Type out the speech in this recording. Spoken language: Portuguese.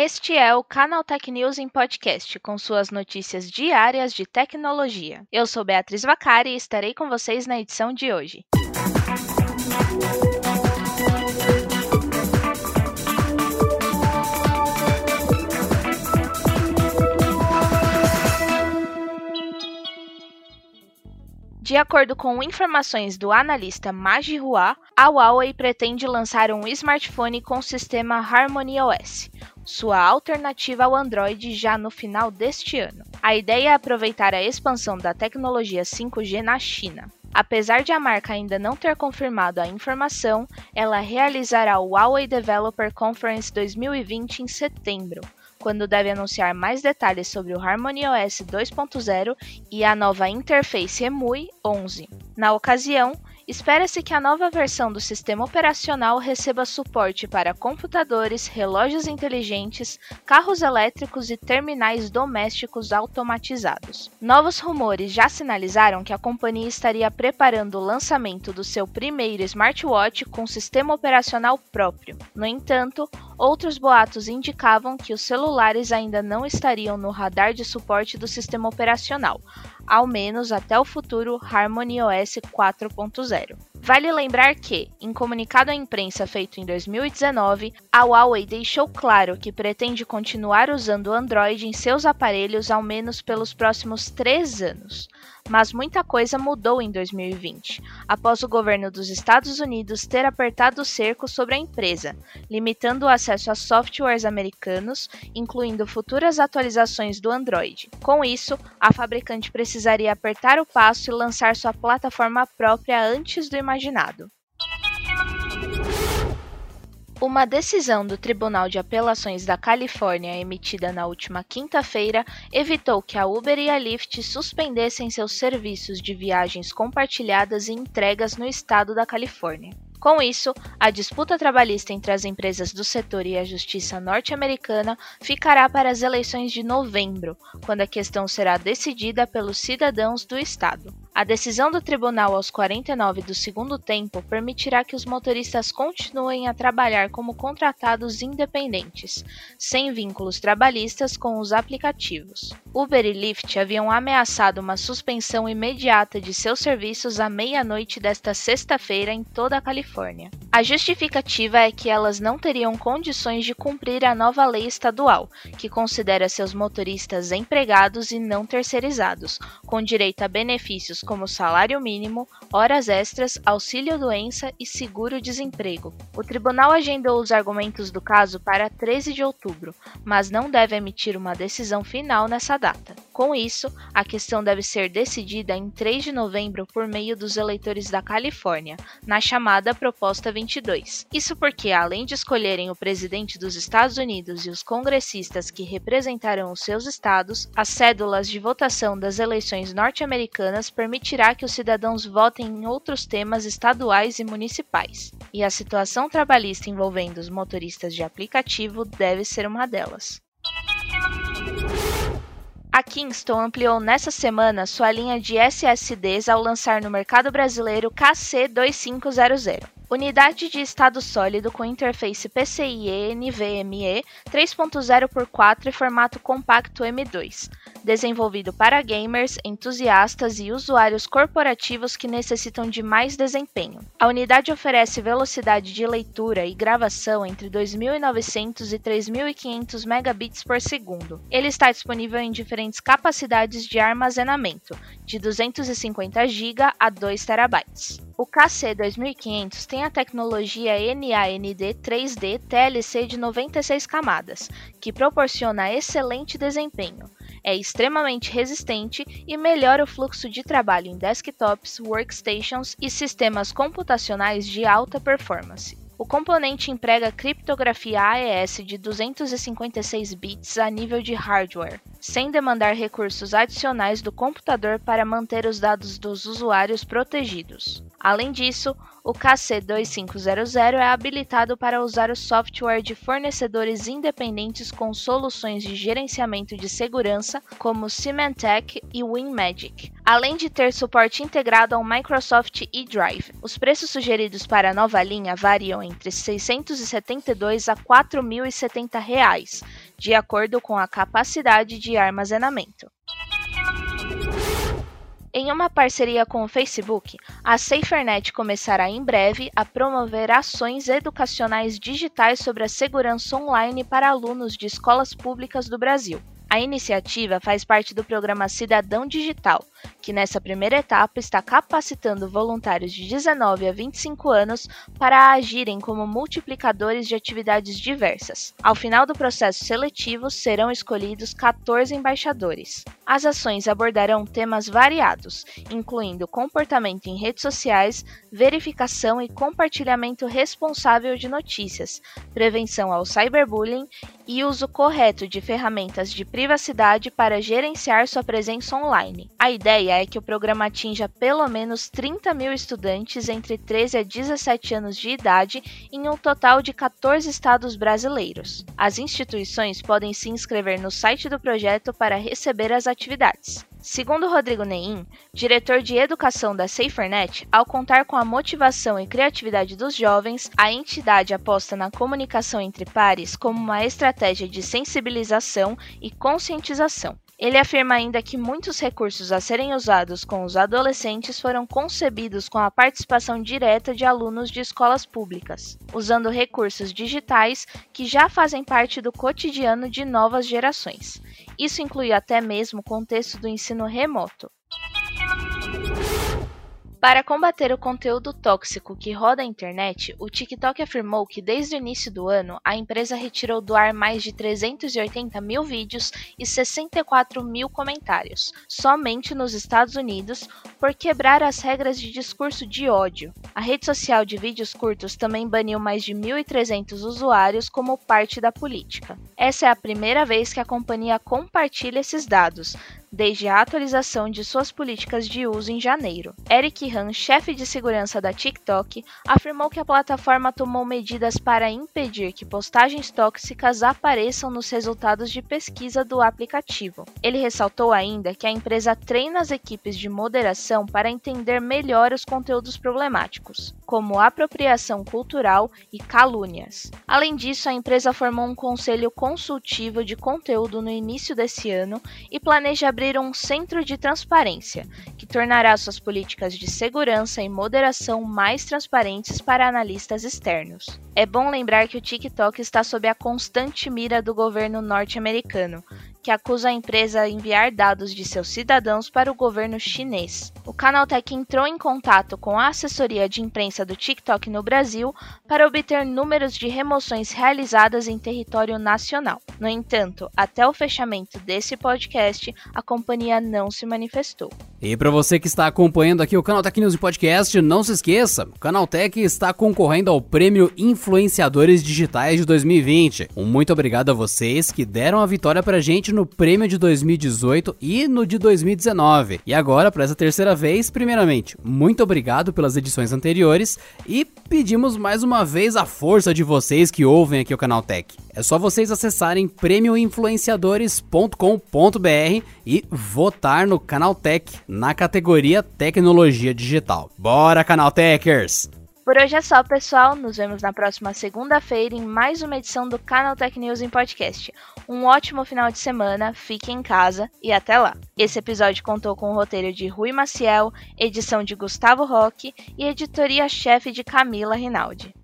Este é o Canal Tech News em podcast, com suas notícias diárias de tecnologia. Eu sou Beatriz Vacari e estarei com vocês na edição de hoje. De acordo com informações do analista Maji Hua, a Huawei pretende lançar um smartphone com sistema Harmony OS, sua alternativa ao Android já no final deste ano. A ideia é aproveitar a expansão da tecnologia 5G na China. Apesar de a marca ainda não ter confirmado a informação, ela realizará o Huawei Developer Conference 2020 em setembro, quando deve anunciar mais detalhes sobre o Harmony OS 2.0 e a nova interface EMUI 11. Na ocasião, Espera-se que a nova versão do sistema operacional receba suporte para computadores, relógios inteligentes, carros elétricos e terminais domésticos automatizados. Novos rumores já sinalizaram que a companhia estaria preparando o lançamento do seu primeiro smartwatch com sistema operacional próprio. No entanto, outros boatos indicavam que os celulares ainda não estariam no radar de suporte do sistema operacional, ao menos até o futuro Harmony OS 4.0. Vale lembrar que, em comunicado à imprensa feito em 2019, a Huawei deixou claro que pretende continuar usando o Android em seus aparelhos ao menos pelos próximos três anos. Mas muita coisa mudou em 2020, após o governo dos Estados Unidos ter apertado o cerco sobre a empresa, limitando o acesso a softwares americanos, incluindo futuras atualizações do Android. Com isso, a fabricante precisaria apertar o passo e lançar sua plataforma própria antes do imaginado. Uma decisão do Tribunal de Apelações da Califórnia emitida na última quinta-feira evitou que a Uber e a Lyft suspendessem seus serviços de viagens compartilhadas e entregas no estado da Califórnia. Com isso, a disputa trabalhista entre as empresas do setor e a justiça norte-americana ficará para as eleições de novembro, quando a questão será decidida pelos cidadãos do estado. A decisão do tribunal aos 49 do segundo tempo permitirá que os motoristas continuem a trabalhar como contratados independentes, sem vínculos trabalhistas com os aplicativos. Uber e Lyft haviam ameaçado uma suspensão imediata de seus serviços à meia-noite desta sexta-feira em toda a Califórnia. A justificativa é que elas não teriam condições de cumprir a nova lei estadual, que considera seus motoristas empregados e não terceirizados, com direito a benefícios como salário mínimo, horas extras, auxílio-doença e seguro-desemprego. O tribunal agendou os argumentos do caso para 13 de outubro, mas não deve emitir uma decisão final nessa data. Com isso, a questão deve ser decidida em 3 de novembro por meio dos eleitores da Califórnia, na chamada Proposta 22. Isso porque, além de escolherem o presidente dos Estados Unidos e os congressistas que representarão os seus estados, as cédulas de votação das eleições norte-americanas permitirá que os cidadãos votem em outros temas estaduais e municipais, e a situação trabalhista envolvendo os motoristas de aplicativo deve ser uma delas. A Kingston ampliou nessa semana sua linha de SSDs ao lançar no mercado brasileiro KC2500. Unidade de estado sólido com interface PCIe NVMe 3.0x4 e formato compacto M2, desenvolvido para gamers, entusiastas e usuários corporativos que necessitam de mais desempenho. A unidade oferece velocidade de leitura e gravação entre 2.900 e 3.500 megabits por segundo. Ele está disponível em diferentes capacidades de armazenamento, de 250 GB a 2 TB. O KC 2500 tem a tecnologia NAND 3D TLC de 96 camadas, que proporciona excelente desempenho. É extremamente resistente e melhora o fluxo de trabalho em desktops, workstations e sistemas computacionais de alta performance. O componente emprega criptografia AES de 256 bits a nível de hardware, sem demandar recursos adicionais do computador para manter os dados dos usuários protegidos. Além disso, o KC2500 é habilitado para usar o software de fornecedores independentes com soluções de gerenciamento de segurança como Symantec e WinMagic, além de ter suporte integrado ao Microsoft eDrive. Os preços sugeridos para a nova linha variam entre R$ 672 a 4.070 reais, de acordo com a capacidade de armazenamento. Em uma parceria com o Facebook, a SaferNet começará em breve a promover ações educacionais digitais sobre a segurança online para alunos de escolas públicas do Brasil. A iniciativa faz parte do programa Cidadão Digital, que nessa primeira etapa está capacitando voluntários de 19 a 25 anos para agirem como multiplicadores de atividades diversas. Ao final do processo seletivo, serão escolhidos 14 embaixadores. As ações abordarão temas variados, incluindo comportamento em redes sociais, verificação e compartilhamento responsável de notícias, prevenção ao cyberbullying e uso correto de ferramentas de privacidade para gerenciar sua presença online. A ideia é que o programa atinja pelo menos 30 mil estudantes entre 13 a 17 anos de idade em um total de 14 estados brasileiros. As instituições podem se inscrever no site do projeto para receber as atividades. Segundo Rodrigo Neim, diretor de educação da SaferNet, ao contar com a motivação e criatividade dos jovens, a entidade aposta na comunicação entre pares como uma estratégia de sensibilização e conscientização. Ele afirma ainda que muitos recursos a serem usados com os adolescentes foram concebidos com a participação direta de alunos de escolas públicas, usando recursos digitais que já fazem parte do cotidiano de novas gerações. Isso inclui até mesmo o contexto do ensino remoto. Para combater o conteúdo tóxico que roda a internet, o TikTok afirmou que desde o início do ano a empresa retirou do ar mais de 380 mil vídeos e 64 mil comentários, somente nos Estados Unidos, por quebrar as regras de discurso de ódio. A rede social de vídeos curtos também baniu mais de 1.300 usuários como parte da política. Essa é a primeira vez que a companhia compartilha esses dados, desde a atualização de suas políticas de uso em janeiro. Eric Han, chefe de segurança da TikTok, afirmou que a plataforma tomou medidas para impedir que postagens tóxicas apareçam nos resultados de pesquisa do aplicativo. Ele ressaltou ainda que a empresa treina as equipes de moderação para entender melhor os conteúdos problemáticos, como apropriação cultural e calúnias. Além disso, a empresa formou um conselho consultivo de conteúdo no início desse ano e planeja abrir um centro de transparência, que tornará suas políticas de segurança e moderação mais transparentes para analistas externos. É bom lembrar que o TikTok está sob a constante mira do governo norte-americano, que acusa a empresa a enviar dados de seus cidadãos para o governo chinês. O Canaltech entrou em contato com a assessoria de imprensa do TikTok no Brasil para obter números de remoções realizadas em território nacional. No entanto, até o fechamento desse podcast, a companhia não se manifestou. E para você que está acompanhando aqui o Canaltech News Podcast, não se esqueça, o Canaltech está concorrendo ao Prêmio Influenciadores Digitais de 2020. Um muito obrigado a vocês que deram a vitória pra gente no prêmio de 2018 e no de 2019. E agora, para essa terceira vez, primeiramente, muito obrigado pelas edições anteriores e pedimos mais uma vez a força de vocês que ouvem aqui o Canaltech. É só vocês acessarem prêmioinfluenciadores.com.br e votar no Canaltech na categoria Tecnologia Digital. Bora, Canaltechers! Por hoje é só, pessoal. Nos vemos na próxima segunda-feira em mais uma edição do Canal Tech News em podcast. Um ótimo final de semana, fique em casa e até lá. Esse episódio contou com o roteiro de Rui Maciel, edição de Gustavo Roque e editoria-chefe de Camila Rinaldi.